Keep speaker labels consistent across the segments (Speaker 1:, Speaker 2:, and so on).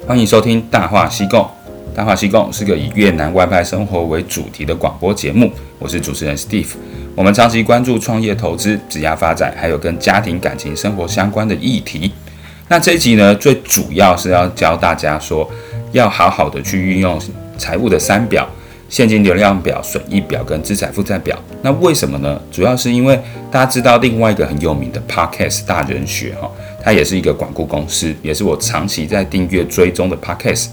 Speaker 1: 欢迎收听《大话西贡》。《大话西贡》是个以越南外派生活为主题的广播节目。我是主持人 Steve。我们长期关注创业、投资、职业发展，还有跟家庭、感情、生活相关的议题。那这一集呢，最主要是要教大家说，要好好的去运用财务的三表。现金流量表、损益表跟资产负债表，那为什么呢？主要是因为大家知道另外一个很有名的 Podcast 大人学哈，它也是一个管顾公司，也是我长期在订阅追踪的 Podcast。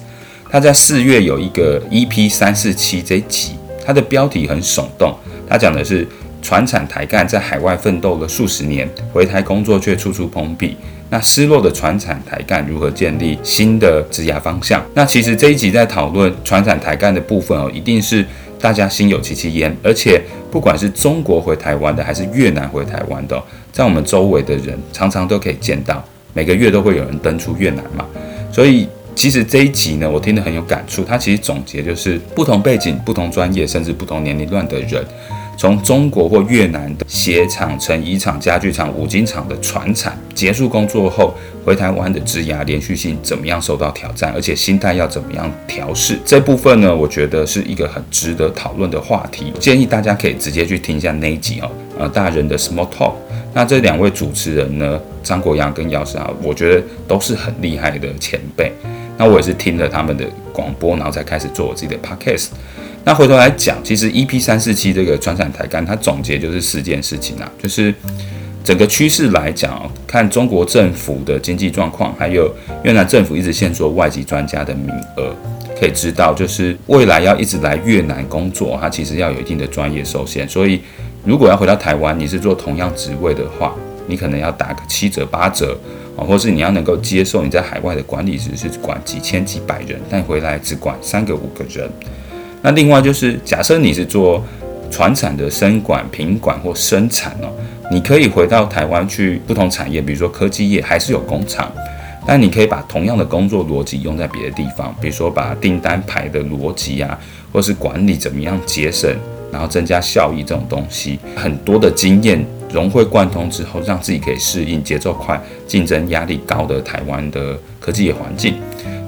Speaker 1: 它在四月有一个 EP 三四七这一集，它的标题很耸动，它讲的是传产台干在海外奋斗了数十年，回台工作却处处碰壁。那失落的传产台干如何建立新的职涯方向？那其实这一集在讨论传产台干的部分哦，一定是大家心有戚戚焉。而且不管是中国回台湾的，还是越南回台湾的，在我们周围的人常常都可以见到，每个月都会有人登出越南嘛。所以其实这一集呢，我听得很有感触。它其实总结就是不同背景、不同专业，甚至不同年龄段的人。从中国或越南的鞋厂、成衣厂、家具厂、五金厂的传产结束工作后，回台湾的职涯连续性怎么样受到挑战，而且心态要怎么样调试？这部分呢，我觉得是一个很值得讨论的话题。建议大家可以直接去听一下那一集哦，呃，大人的 Small Talk。那这两位主持人呢，张国阳跟姚世豪，我觉得都是很厉害的前辈。那我也是听了他们的广播，然后才开始做我自己的 Podcast。那回头来讲，其实 EP 三四七这个传产台干，它总结就是四件事情啊，就是整个趋势来讲，看中国政府的经济状况，还有越南政府一直限缩外籍专家的名额，可以知道，就是未来要一直来越南工作，它其实要有一定的专业受限。所以，如果要回到台湾，你是做同样职位的话，你可能要打个七折八折啊，或是你要能够接受你在海外的管理职是管几千几百人，但回来只管三个五个人。那另外就是，假设你是做传产的生管、品管或生产哦，你可以回到台湾去不同产业，比如说科技业还是有工厂，但你可以把同样的工作逻辑用在别的地方，比如说把订单排的逻辑啊，或是管理怎么样节省，然后增加效益这种东西，很多的经验融会贯通之后，让自己可以适应节奏快、竞争压力高的台湾的科技业环境。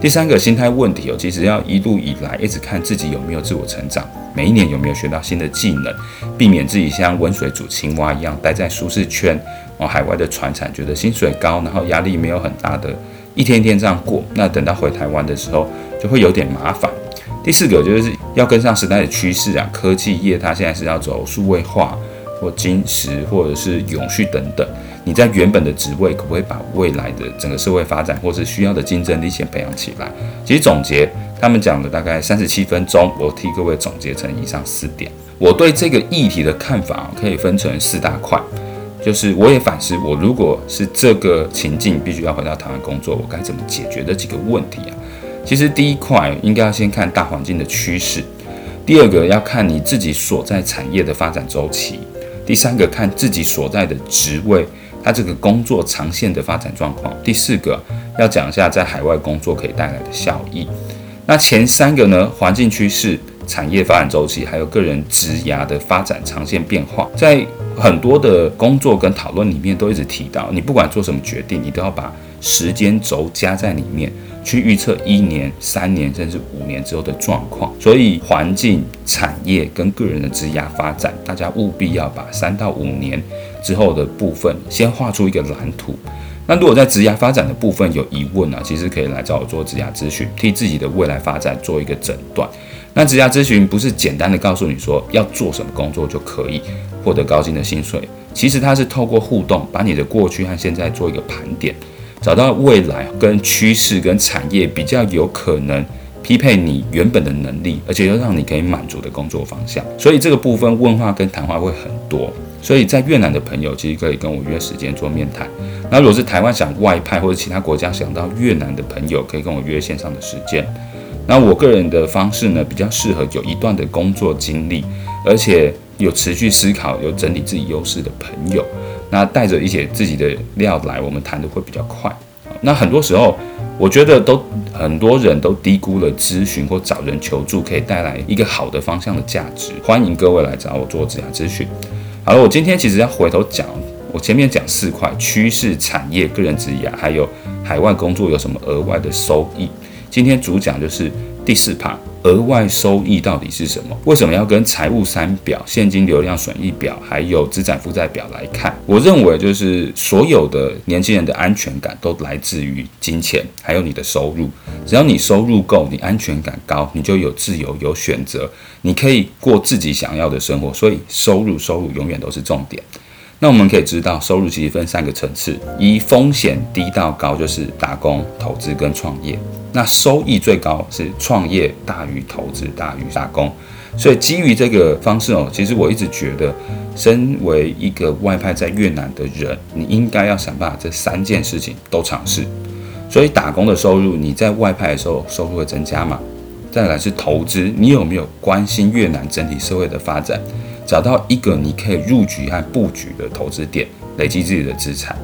Speaker 1: 第三个心态问题哦，其实要一路以来一直看自己有没有自我成长，每一年有没有学到新的技能，避免自己像温水煮青蛙一样待在舒适圈。哦，海外的传产觉得薪水高，然后压力没有很大的，一天一天这样过，那等到回台湾的时候就会有点麻烦。第四个就是要跟上时代的趋势啊，科技业它现在是要走数位化或金石或者是永续等等。你在原本的职位，可不可以把未来的整个社会发展或是需要的竞争力先培养起来？其实总结他们讲了大概三十七分钟，我替各位总结成以上四点。我对这个议题的看法可以分成四大块，就是我也反思，我如果是这个情境，必须要回到台湾工作，我该怎么解决这几个问题啊？其实第一块应该要先看大环境的趋势，第二个要看你自己所在产业的发展周期，第三个看自己所在的职位。他这个工作长线的发展状况。第四个要讲一下在海外工作可以带来的效益。那前三个呢？环境趋势、产业发展周期，还有个人职涯的发展长线变化，在很多的工作跟讨论里面都一直提到，你不管做什么决定，你都要把时间轴加在里面，去预测一年、三年甚至五年之后的状况。所以环境、产业跟个人的职涯发展，大家务必要把三到五年。之后的部分，先画出一个蓝图。那如果在职涯发展的部分有疑问啊，其实可以来找我做职涯咨询，替自己的未来发展做一个诊断。那职涯咨询不是简单的告诉你说要做什么工作就可以获得高薪的薪水，其实它是透过互动，把你的过去和现在做一个盘点，找到未来跟趋势跟产业比较有可能匹配你原本的能力，而且又让你可以满足的工作方向。所以这个部分问话跟谈话会很多。所以在越南的朋友其实可以跟我约时间做面谈。那如果是台湾想外派或者其他国家想到越南的朋友，可以跟我约线上的时间。那我个人的方式呢，比较适合有一段的工作经历，而且有持续思考、有整理自己优势的朋友。那带着一些自己的料来，我们谈的会比较快。那很多时候，我觉得都很多人都低估了咨询或找人求助可以带来一个好的方向的价值。欢迎各位来找我做职涯咨询。好了，我今天其实要回头讲，我前面讲四块趋势、产业、个人职业，还有海外工作有什么额外的收益，今天主讲就是第四 part。额外收益到底是什么？为什么要跟财务三表、现金流量损益表还有资产负债表来看？我认为就是所有的年轻人的安全感都来自于金钱，还有你的收入。只要你收入够，你安全感高，你就有自由、有选择，你可以过自己想要的生活。所以收入，收入永远都是重点。那我们可以知道，收入其实分三个层次，一风险低到高，就是打工、投资跟创业。那收益最高是创业大于投资大于打工。所以基于这个方式哦，其实我一直觉得，身为一个外派在越南的人，你应该要想办法这三件事情都尝试。所以打工的收入，你在外派的时候收入会增加嘛？再来是投资，你有没有关心越南整体社会的发展？找到一个你可以入局和布局的投资点，累积自己的资产。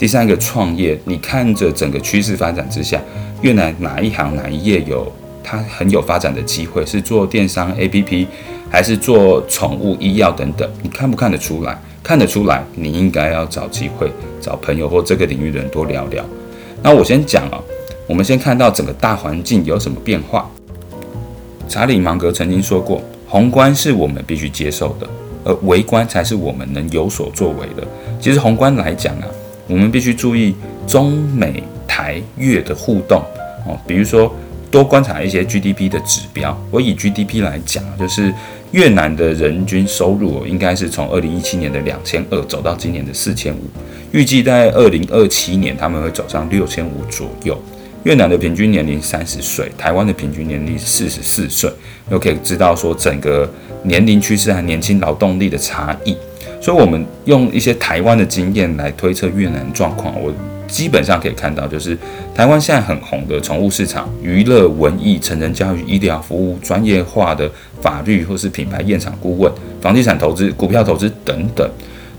Speaker 1: 第三个创业，你看着整个趋势发展之下，越南哪一行哪一业有它很有发展的机会？是做电商 APP，还是做宠物医药等等？你看不看得出来？看得出来，你应该要找机会找朋友或这个领域的人多聊聊。那我先讲啊，我们先看到整个大环境有什么变化。查理芒格曾经说过。宏观是我们必须接受的，而微观才是我们能有所作为的。其实宏观来讲啊，我们必须注意中美台越的互动哦，比如说多观察一些 GDP 的指标。我以 GDP 来讲，就是越南的人均收入应该是从二零一七年的两千二走到今年的四千五，预计在二零二七年他们会走上六千五左右。越南的平均年龄三十岁，台湾的平均年龄四十四岁，又可以知道说整个年龄趋势和年轻劳动力的差异。所以，我们用一些台湾的经验来推测越南状况，我基本上可以看到，就是台湾现在很红的宠物市场、娱乐、文艺、成人教育、医疗服务、专业化的法律或是品牌验厂顾问、房地产投资、股票投资等等，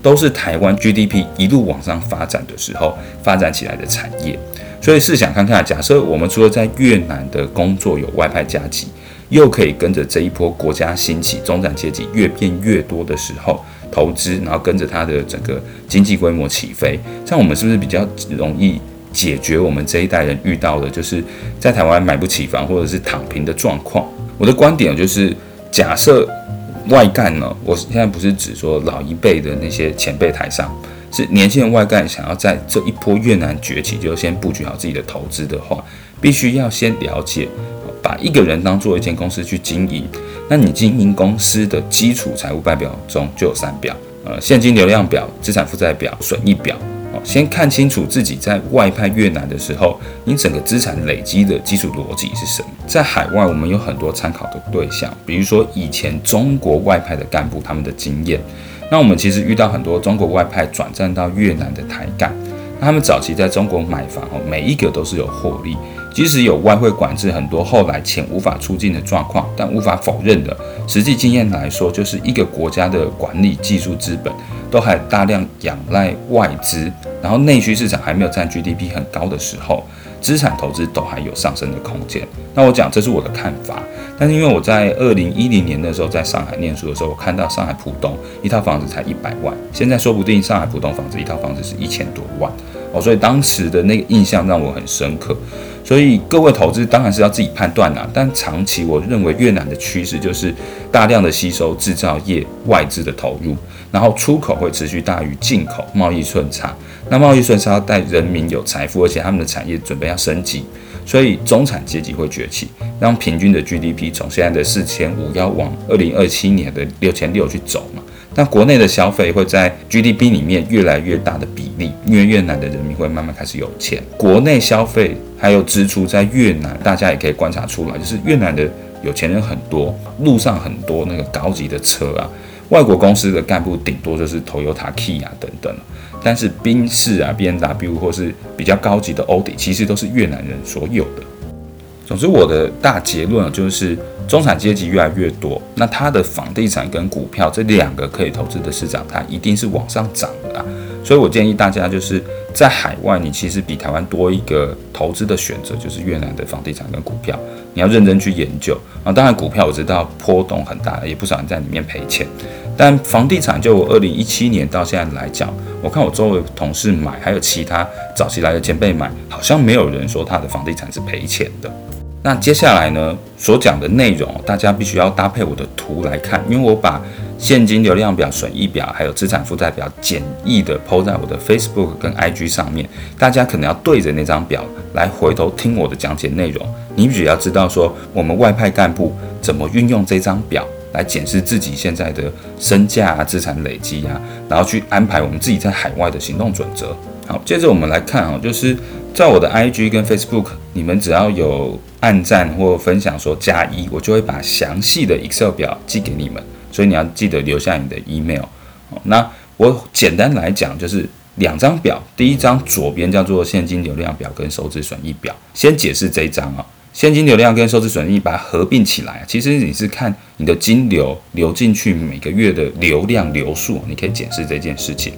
Speaker 1: 都是台湾 GDP 一路往上发展的时候发展起来的产业。所以试想看看，假设我们除了在越南的工作有外派加急，又可以跟着这一波国家兴起，中产阶级越变越多的时候投资，然后跟着它的整个经济规模起飞，这样我们是不是比较容易解决我们这一代人遇到的，就是在台湾买不起房或者是躺平的状况？我的观点就是，假设外干呢，我现在不是指说老一辈的那些前辈台商。是年轻人外干想要在这一波越南崛起，就先布局好自己的投资的话，必须要先了解，把一个人当做一间公司去经营。那你经营公司的基础财务报表中就有三表，呃，现金流量表、资产负债表、损益表。哦，先看清楚自己在外派越南的时候，你整个资产累积的基础逻辑是什么？在海外，我们有很多参考的对象，比如说以前中国外派的干部他们的经验。那我们其实遇到很多中国外派转战到越南的台干，他们早期在中国买房哦，每一个都是有获利，即使有外汇管制，很多后来钱无法出境的状况，但无法否认的实际经验来说，就是一个国家的管理技术资本都还大量仰赖外资，然后内需市场还没有占 GDP 很高的时候。资产投资都还有上升的空间。那我讲这是我的看法，但是因为我在二零一零年的时候在上海念书的时候，我看到上海浦东一套房子才一百万，现在说不定上海浦东房子一套房子是一千多万哦，所以当时的那个印象让我很深刻。所以各位投资当然是要自己判断啦，但长期我认为越南的趋势就是大量的吸收制造业外资的投入，然后出口会持续大于进口，贸易顺差。那贸易顺差带人民有财富，而且他们的产业准备要升级，所以中产阶级会崛起，让平均的 GDP 从现在的四千五要往二零二七年的六千六去走嘛。那国内的消费会在 GDP 里面越来越大的比例，因为越南的人民会慢慢开始有钱。国内消费还有支出在越南，大家也可以观察出来，就是越南的有钱人很多，路上很多那个高级的车啊，外国公司的干部顶多就是 Toyota、Kia 等等。但是宾士啊、BMW 或是比较高级的欧迪，其实都是越南人所有的。总之，我的大结论就是，中产阶级越来越多，那它的房地产跟股票这两个可以投资的市场，它一定是往上涨的啊。所以我建议大家，就是在海外，你其实比台湾多一个投资的选择，就是越南的房地产跟股票，你要认真去研究啊。当然，股票我知道波动很大，也不少人在里面赔钱。但房地产，就我二零一七年到现在来讲，我看我周围同事买，还有其他早期来的前辈买，好像没有人说他的房地产是赔钱的。那接下来呢，所讲的内容，大家必须要搭配我的图来看，因为我把现金流量表、损益表还有资产负债表简易的抛在我的 Facebook 跟 IG 上面，大家可能要对着那张表来回头听我的讲解内容。你只要知道说，我们外派干部怎么运用这张表来检视自己现在的身价啊、资产累积啊，然后去安排我们自己在海外的行动准则。好，接着我们来看啊，就是在我的 IG 跟 Facebook，你们只要有按赞或分享说加一，我就会把详细的 Excel 表寄给你们。所以你要记得留下你的 email。那我简单来讲，就是两张表，第一张左边叫做现金流量表跟收支损益表。先解释这一张啊，现金流量跟收支损益把它合并起来，其实你是看你的金流流进去每个月的流量流数，你可以检视这件事情。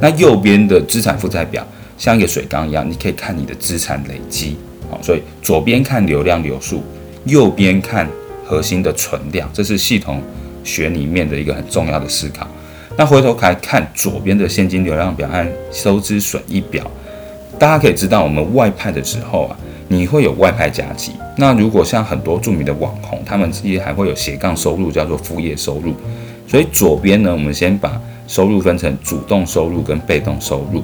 Speaker 1: 那右边的资产负债表像一个水缸一样，你可以看你的资产累积。好，所以左边看流量流数，右边看核心的存量，这是系统学里面的一个很重要的思考。那回头来看左边的现金流量表和收支损益表，大家可以知道，我们外派的时候啊，你会有外派加急。那如果像很多著名的网红，他们自己还会有斜杠收入，叫做副业收入。所以左边呢，我们先把收入分成主动收入跟被动收入。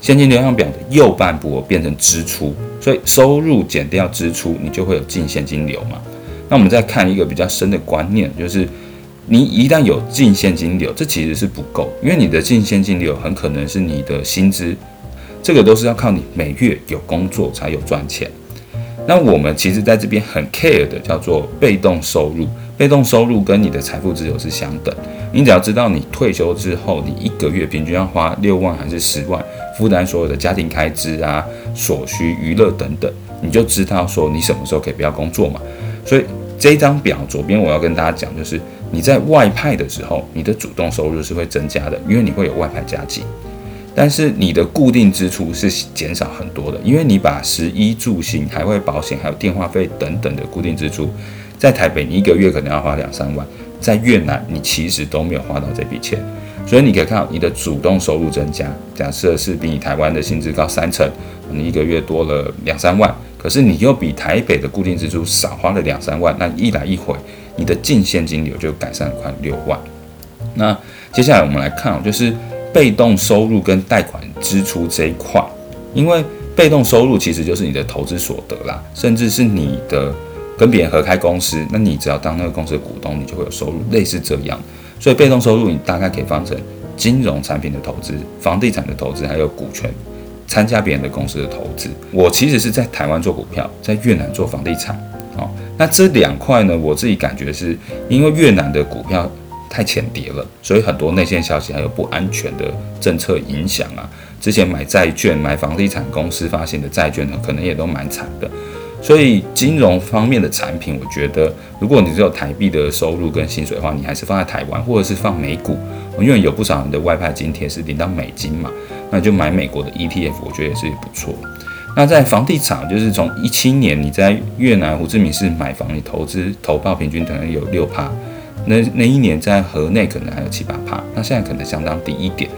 Speaker 1: 现金流量表的右半部我变成支出，所以收入减掉支出，你就会有净现金流嘛。那我们再看一个比较深的观念，就是。你一旦有净现金流，这其实是不够，因为你的净现金流很可能是你的薪资，这个都是要靠你每月有工作才有赚钱。那我们其实在这边很 care 的叫做被动收入，被动收入跟你的财富自由是相等。你只要知道你退休之后，你一个月平均要花六万还是十万，负担所有的家庭开支啊、所需娱乐等等，你就知道说你什么时候可以不要工作嘛。所以这张表左边我要跟大家讲就是。你在外派的时候，你的主动收入是会增加的，因为你会有外派加给。但是你的固定支出是减少很多的，因为你把食衣住行、海外保险还有电话费等等的固定支出，在台北你一个月可能要花两三万，在越南你其实都没有花到这笔钱。所以你可以看到你的主动收入增加，假设是比你台湾的薪资高三成，你一个月多了两三万，可是你又比台北的固定支出少花了两三万，那一来一回。你的净现金流就改善了快六万。那接下来我们来看，就是被动收入跟贷款支出这一块，因为被动收入其实就是你的投资所得啦，甚至是你的跟别人合开公司，那你只要当那个公司的股东，你就会有收入，类似这样。所以被动收入你大概可以分成金融产品的投资、房地产的投资，还有股权参加别人的公司的投资。我其实是在台湾做股票，在越南做房地产。哦。那这两块呢，我自己感觉是因为越南的股票太浅碟了，所以很多内线消息还有不安全的政策影响啊。之前买债券、买房地产公司发行的债券呢，可能也都蛮惨的。所以金融方面的产品，我觉得如果你只有台币的收入跟薪水的话，你还是放在台湾或者是放美股，因为有不少人的外派津贴是领到美金嘛，那就买美国的 ETF，我觉得也是不错。那在房地产，就是从一七年你在越南胡志明市买房，你投资投报平均可能有六趴，那那一年在河内可能还有七八趴，那现在可能相当低一点。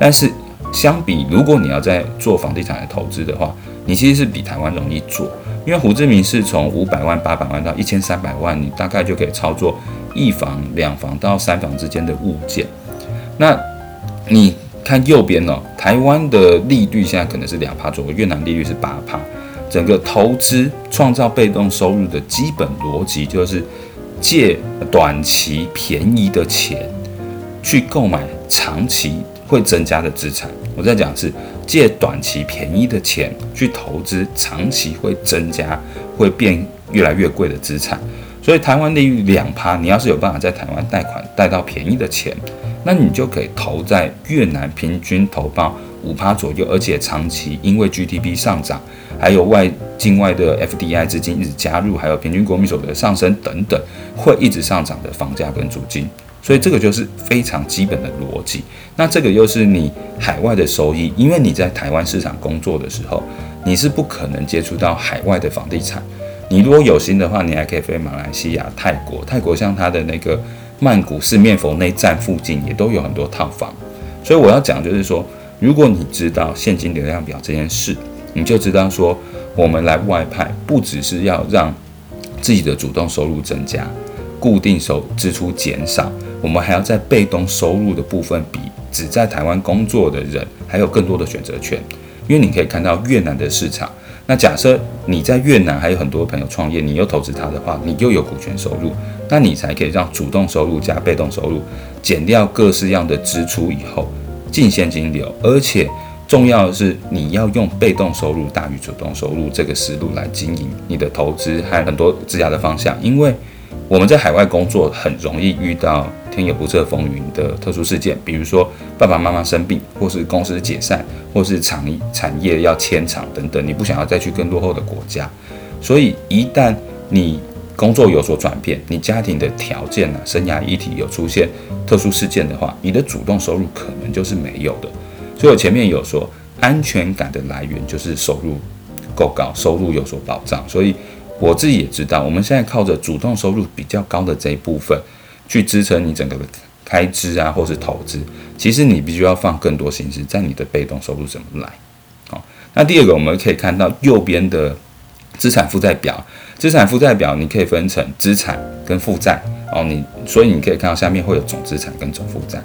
Speaker 1: 但是相比，如果你要在做房地产的投资的话，你其实是比台湾容易做，因为胡志明市从五百万、八百万到一千三百万，你大概就可以操作一房、两房到三房之间的物件。那你。看右边哦，台湾的利率现在可能是两趴左右，越南利率是八趴。整个投资创造被动收入的基本逻辑就是借短期便宜的钱去购买长期会增加的资产。我在讲是借短期便宜的钱去投资长期会增加、会变越来越贵的资产。所以台湾利率两趴，你要是有办法在台湾贷款贷到便宜的钱。那你就可以投在越南，平均投报五趴左右，而且长期因为 GDP 上涨，还有外境外的 FDI 资金一直加入，还有平均国民所得上升等等，会一直上涨的房价跟租金，所以这个就是非常基本的逻辑。那这个又是你海外的收益，因为你在台湾市场工作的时候，你是不可能接触到海外的房地产。你如果有心的话，你还可以飞马来西亚、泰国，泰国像它的那个。曼谷四面佛内站附近也都有很多套房，所以我要讲就是说，如果你知道现金流量表这件事，你就知道说，我们来外派不只是要让自己的主动收入增加，固定收支出减少，我们还要在被动收入的部分比只在台湾工作的人还有更多的选择权。因为你可以看到越南的市场，那假设你在越南还有很多朋友创业，你又投资他的话，你又有股权收入，那你才可以让主动收入加被动收入减掉各式样的支出以后净现金流，而且重要的是你要用被动收入大于主动收入这个思路来经营你的投资和很多质押的方向，因为我们在海外工作很容易遇到。天有不测风云的特殊事件，比如说爸爸妈妈生病，或是公司解散，或是产产业要迁厂等等，你不想要再去更落后的国家，所以一旦你工作有所转变，你家庭的条件啊，生涯议题有出现特殊事件的话，你的主动收入可能就是没有的。所以我前面有说，安全感的来源就是收入够高，收入有所保障。所以我自己也知道，我们现在靠着主动收入比较高的这一部分。去支撑你整个的开支啊，或是投资，其实你必须要放更多心思在你的被动收入怎么来。好，那第二个我们可以看到右边的资产负债表，资产负债表你可以分成资产跟负债哦，你所以你可以看到下面会有总资产跟总负债。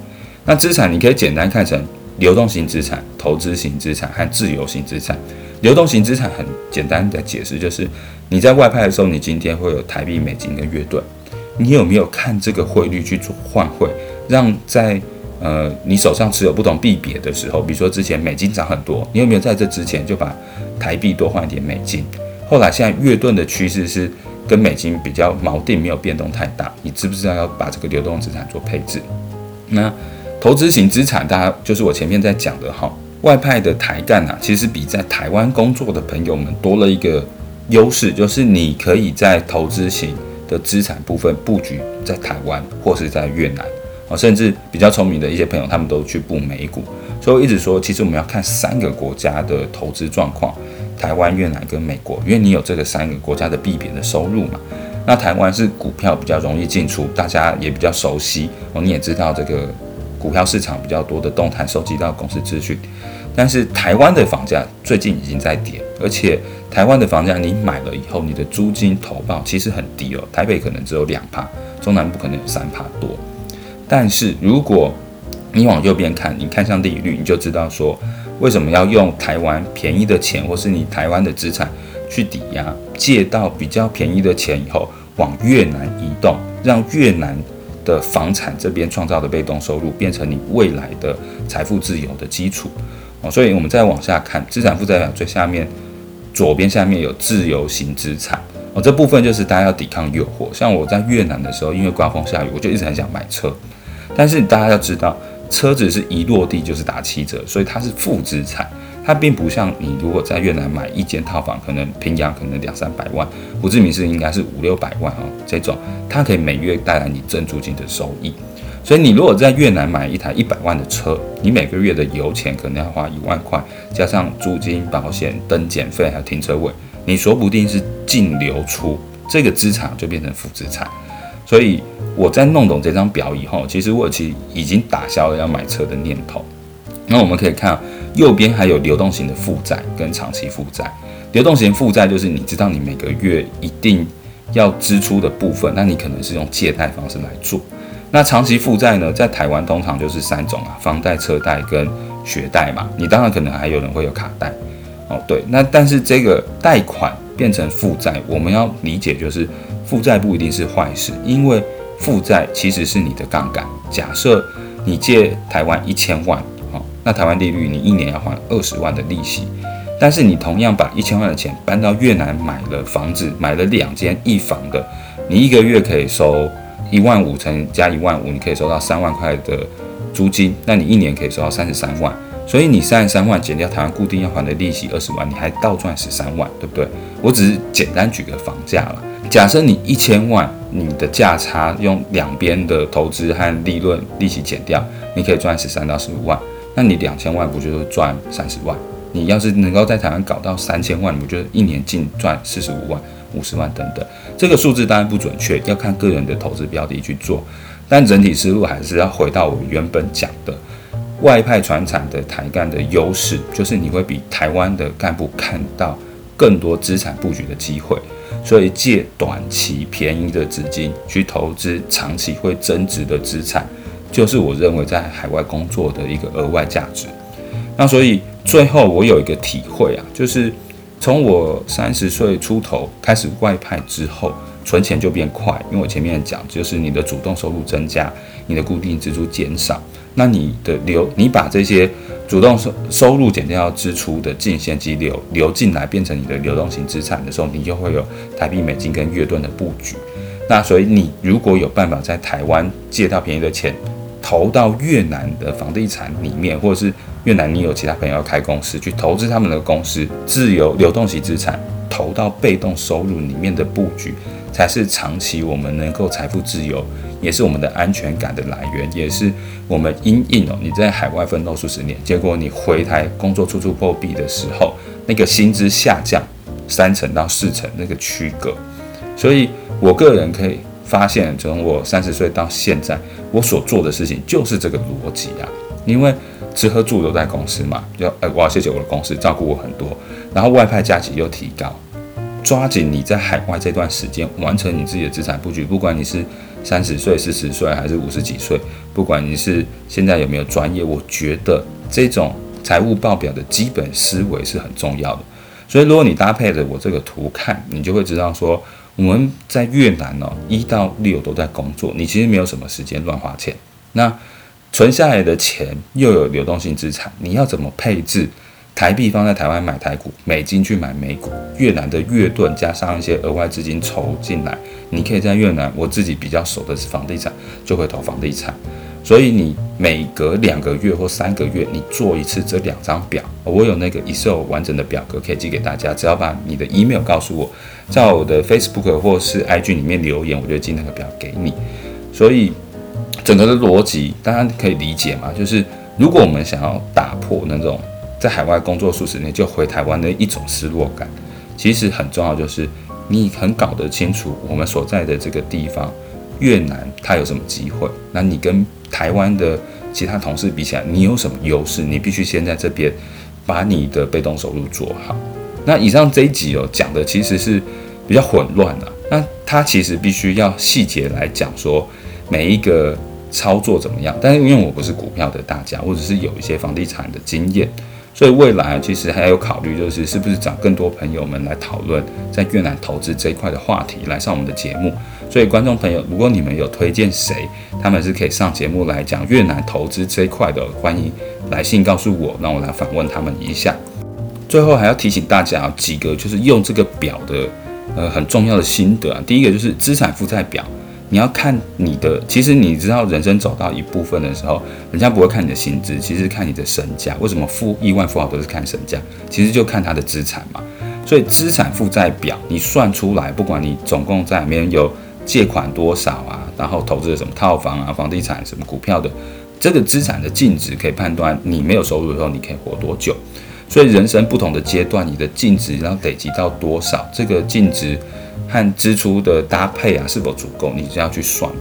Speaker 1: 那资产你可以简单看成流动型资产、投资型资产和自由型资产。流动型资产很简单的解释就是你在外派的时候，你今天会有台币、美金跟月盾。你有没有看这个汇率去做换汇，让在呃你手上持有不同币别的时候，比如说之前美金涨很多，你有没有在这之前就把台币多换一点美金？后来现在月盾的趋势是跟美金比较锚定，没有变动太大，你知不知道要把这个流动资产做配置？那投资型资产，大家就是我前面在讲的哈，外派的台干啊，其实比在台湾工作的朋友们多了一个优势，就是你可以在投资型。的资产部分布局在台湾或是在越南啊，甚至比较聪明的一些朋友，他们都去布美股。所以我一直说，其实我们要看三个国家的投资状况：台湾、越南跟美国，因为你有这个三个国家的币别的收入嘛。那台湾是股票比较容易进出，大家也比较熟悉哦。你也知道这个股票市场比较多的动态，收集到公司资讯。但是台湾的房价最近已经在跌，而且台湾的房价你买了以后，你的租金投报其实很低哦。台北可能只有两趴，中南部可能有三趴多。但是如果你往右边看，你看向利率，你就知道说为什么要用台湾便宜的钱，或是你台湾的资产去抵押，借到比较便宜的钱以后，往越南移动，让越南的房产这边创造的被动收入变成你未来的财富自由的基础。哦，所以我们再往下看，资产负债表最下面左边下面有自由型资产哦，这部分就是大家要抵抗诱惑。像我在越南的时候，因为刮风下雨，我就一直很想买车，但是大家要知道，车子是一落地就是打七折，所以它是负资产，它并不像你如果在越南买一间套房，可能平阳可能两三百万，胡志明市应该是五六百万哦，这种它可以每月带来你正租金的收益。所以你如果在越南买一台一百万的车，你每个月的油钱可能要花一万块，加上租金、保险、灯检费还有停车位，你说不定是净流出，这个资产就变成负资产。所以我在弄懂这张表以后，其实我其实已经打消了要买车的念头。那我们可以看右边还有流动型的负债跟长期负债。流动型负债就是你知道你每个月一定要支出的部分，那你可能是用借贷方式来做。那长期负债呢，在台湾通常就是三种啊，房贷、车贷跟学贷嘛。你当然可能还有人会有卡贷哦，对。那但是这个贷款变成负债，我们要理解就是负债不一定是坏事，因为负债其实是你的杠杆。假设你借台湾一千万，哦，那台湾利率你一年要还二十万的利息，但是你同样把一千万的钱搬到越南买了房子，买了两间一房的，你一个月可以收。一万五乘加一万五，你可以收到三万块的租金，那你一年可以收到三十三万，所以你三十三万减掉台湾固定要还的利息二十万，你还倒赚十三万，对不对？我只是简单举个房价了，假设你一千万，你的价差用两边的投资和利润利息减掉，你可以赚十三到十五万，那你两千万不就是赚三十万？你要是能够在台湾搞到三千万，我觉得一年净赚四十五万。五十万等等，这个数字当然不准确，要看个人的投资标的去做。但整体思路还是要回到我原本讲的，外派传产的台干的优势，就是你会比台湾的干部看到更多资产布局的机会。所以借短期便宜的资金去投资长期会增值的资产，就是我认为在海外工作的一个额外价值。那所以最后我有一个体会啊，就是从我三十岁出头开始外派之后，存钱就变快，因为我前面讲就是你的主动收入增加，你的固定支出减少，那你的流你把这些。主动收收入减掉支出的净现金流流进来，变成你的流动性资产的时候，你就会有台币、美金跟月盾的布局。那所以你如果有办法在台湾借到便宜的钱，投到越南的房地产里面，或者是越南你有其他朋友要开公司去投资他们的公司，自由流动性资产投到被动收入里面的布局，才是长期我们能够财富自由。也是我们的安全感的来源，也是我们因应哦。你在海外奋斗数十年，结果你回台工作处处破壁的时候，那个薪资下降三成到四成那个区隔。所以我个人可以发现，从我三十岁到现在，我所做的事情就是这个逻辑啊。因为吃喝住都在公司嘛，要呃，我要谢谢我的公司照顾我很多，然后外派价值又提高，抓紧你在海外这段时间完成你自己的资产布局，不管你是。三十岁、四十岁还是五十几岁，不管你是现在有没有专业，我觉得这种财务报表的基本思维是很重要的。所以，如果你搭配着我这个图看，你就会知道说，我们在越南哦，一到六都在工作，你其实没有什么时间乱花钱。那存下来的钱又有流动性资产，你要怎么配置？台币放在台湾买台股，美金去买美股，越南的月盾加上一些额外资金筹进来，你可以在越南。我自己比较熟的是房地产，就会投房地产。所以你每隔两个月或三个月，你做一次这两张表。我有那个 Excel 完整的表格可以寄给大家，只要把你的 email 告诉我，在我的 Facebook 或是 IG 里面留言，我就寄那个表给你。所以整个的逻辑大家可以理解嘛？就是如果我们想要打破那种。在海外工作数十年就回台湾的一种失落感，其实很重要，就是你很搞得清楚我们所在的这个地方，越南它有什么机会，那你跟台湾的其他同事比起来，你有什么优势？你必须先在这边把你的被动收入做好。那以上这一集哦讲的其实是比较混乱的，那它其实必须要细节来讲说每一个操作怎么样。但是因为我不是股票的大家，或者是有一些房地产的经验。所以未来其实还有考虑，就是是不是找更多朋友们来讨论在越南投资这一块的话题，来上我们的节目。所以观众朋友，如果你们有推荐谁，他们是可以上节目来讲越南投资这一块的，欢迎来信告诉我，让我来访问他们一下。最后还要提醒大家几个，就是用这个表的呃很重要的心得啊。第一个就是资产负债表。你要看你的，其实你知道，人生走到一部分的时候，人家不会看你的薪资，其实看你的身价。为什么富亿万富豪都是看身价？其实就看他的资产嘛。所以资产负债表你算出来，不管你总共在里面有借款多少啊，然后投资了什么套房啊、房地产、什么股票的，这个资产的净值可以判断你没有收入的时候你可以活多久。所以人生不同的阶段，你的净值要累积到多少，这个净值。和支出的搭配啊，是否足够？你就要去算。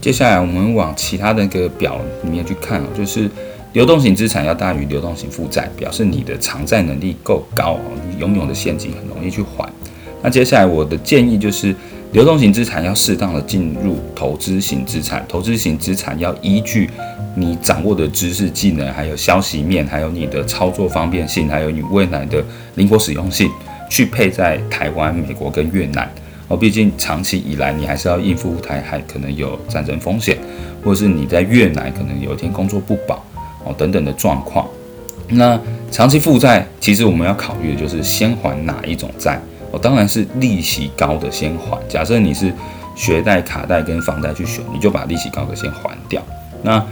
Speaker 1: 接下来我们往其他的一个表里面去看哦，就是流动性资产要大于流动性负债，表示你的偿债能力够高哦，你拥有的现金很容易去还。那接下来我的建议就是，流动性资产要适当的进入投资型资产，投资型资产要依据你掌握的知识技能，还有消息面，还有你的操作方便性，还有你未来的灵活使用性。去配在台湾、美国跟越南哦，毕竟长期以来你还是要应付台海可能有战争风险，或者是你在越南可能有一天工作不保哦等等的状况。那长期负债，其实我们要考虑的就是先还哪一种债哦，当然是利息高的先还。假设你是学贷、卡贷跟房贷去选，你就把利息高的先还掉。那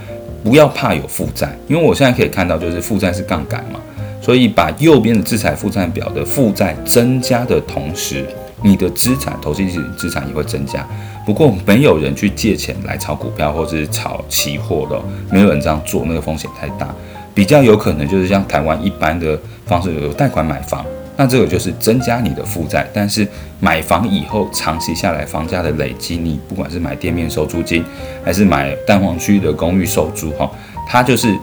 Speaker 1: 不要怕有负债，因为我现在可以看到就是负债是杠杆嘛。所以，把右边的资产负债表的负债增加的同时，你的资产投资型资产也会增加。不过，没有人去借钱来炒股票或者是炒期货的，没有人这样做，那个风险太大。比较有可能就是像台湾一般的方式，有贷款买房，那这个就是增加你的负债。但是买房以后，长期下来房价的累积，你不管是买店面收租金，还是买蛋黄区的公寓收租，哈，它就是。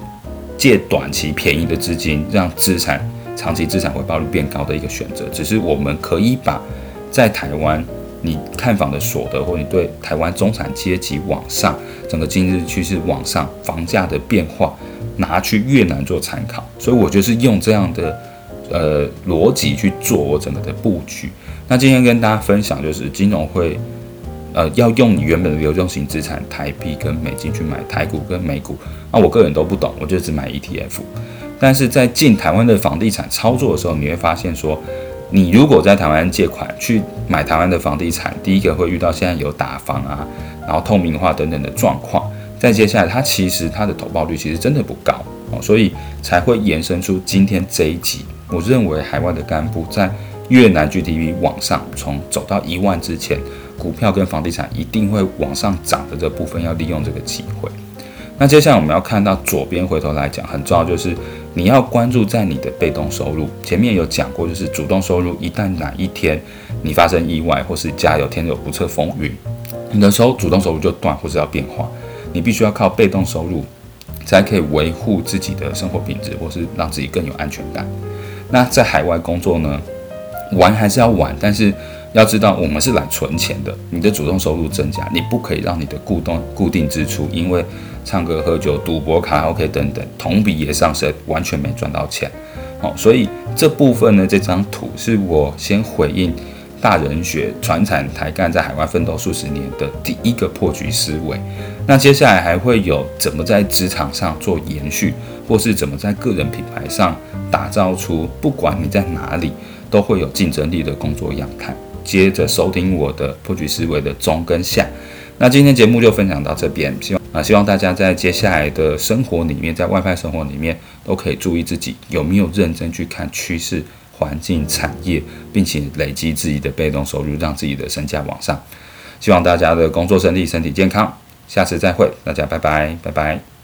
Speaker 1: 借短期便宜的资金，让资产长期资产回报率变高的一个选择，只是我们可以把在台湾，你看房的所得，或你对台湾中产阶级往上整个经济趋势往上房价的变化，拿去越南做参考。所以我就是用这样的呃逻辑去做我整个的布局。那今天跟大家分享就是金融会。呃，要用你原本的流动性资产台币跟美金去买台股跟美股，那我个人都不懂，我就只买 ETF。但是在进台湾的房地产操作的时候，你会发现说，你如果在台湾借款去买台湾的房地产，第一个会遇到现在有打房啊，然后透明化等等的状况。再接下来，它其实它的投报率其实真的不高哦，所以才会延伸出今天这一集。我认为海外的干部在越南 GDP 往上从走到一万之前。股票跟房地产一定会往上涨的这部分，要利用这个机会。那接下来我们要看到左边，回头来讲，很重要就是你要关注在你的被动收入。前面有讲过，就是主动收入一旦哪一天你发生意外，或是家有天有不测风云，你的时候主动收入就断或是要变化，你必须要靠被动收入才可以维护自己的生活品质，或是让自己更有安全感。那在海外工作呢，玩还是要玩，但是。要知道，我们是来存钱的。你的主动收入增加，你不可以让你的固定固定支出，因为唱歌、喝酒、赌博、卡拉 OK 等等，同比也上升，完全没赚到钱。好，所以这部分呢，这张图是我先回应大人学传产台干在海外奋斗数十年的第一个破局思维。那接下来还会有怎么在职场上做延续，或是怎么在个人品牌上打造出，不管你在哪里都会有竞争力的工作样态。接着收听我的破局思维的中跟下，那今天节目就分享到这边，希望啊希望大家在接下来的生活里面，在外派生活里面都可以注意自己有没有认真去看趋势、环境、产业，并且累积自己的被动收入，让自己的身价往上。希望大家的工作顺利，身体健康，下次再会，大家拜拜，拜拜。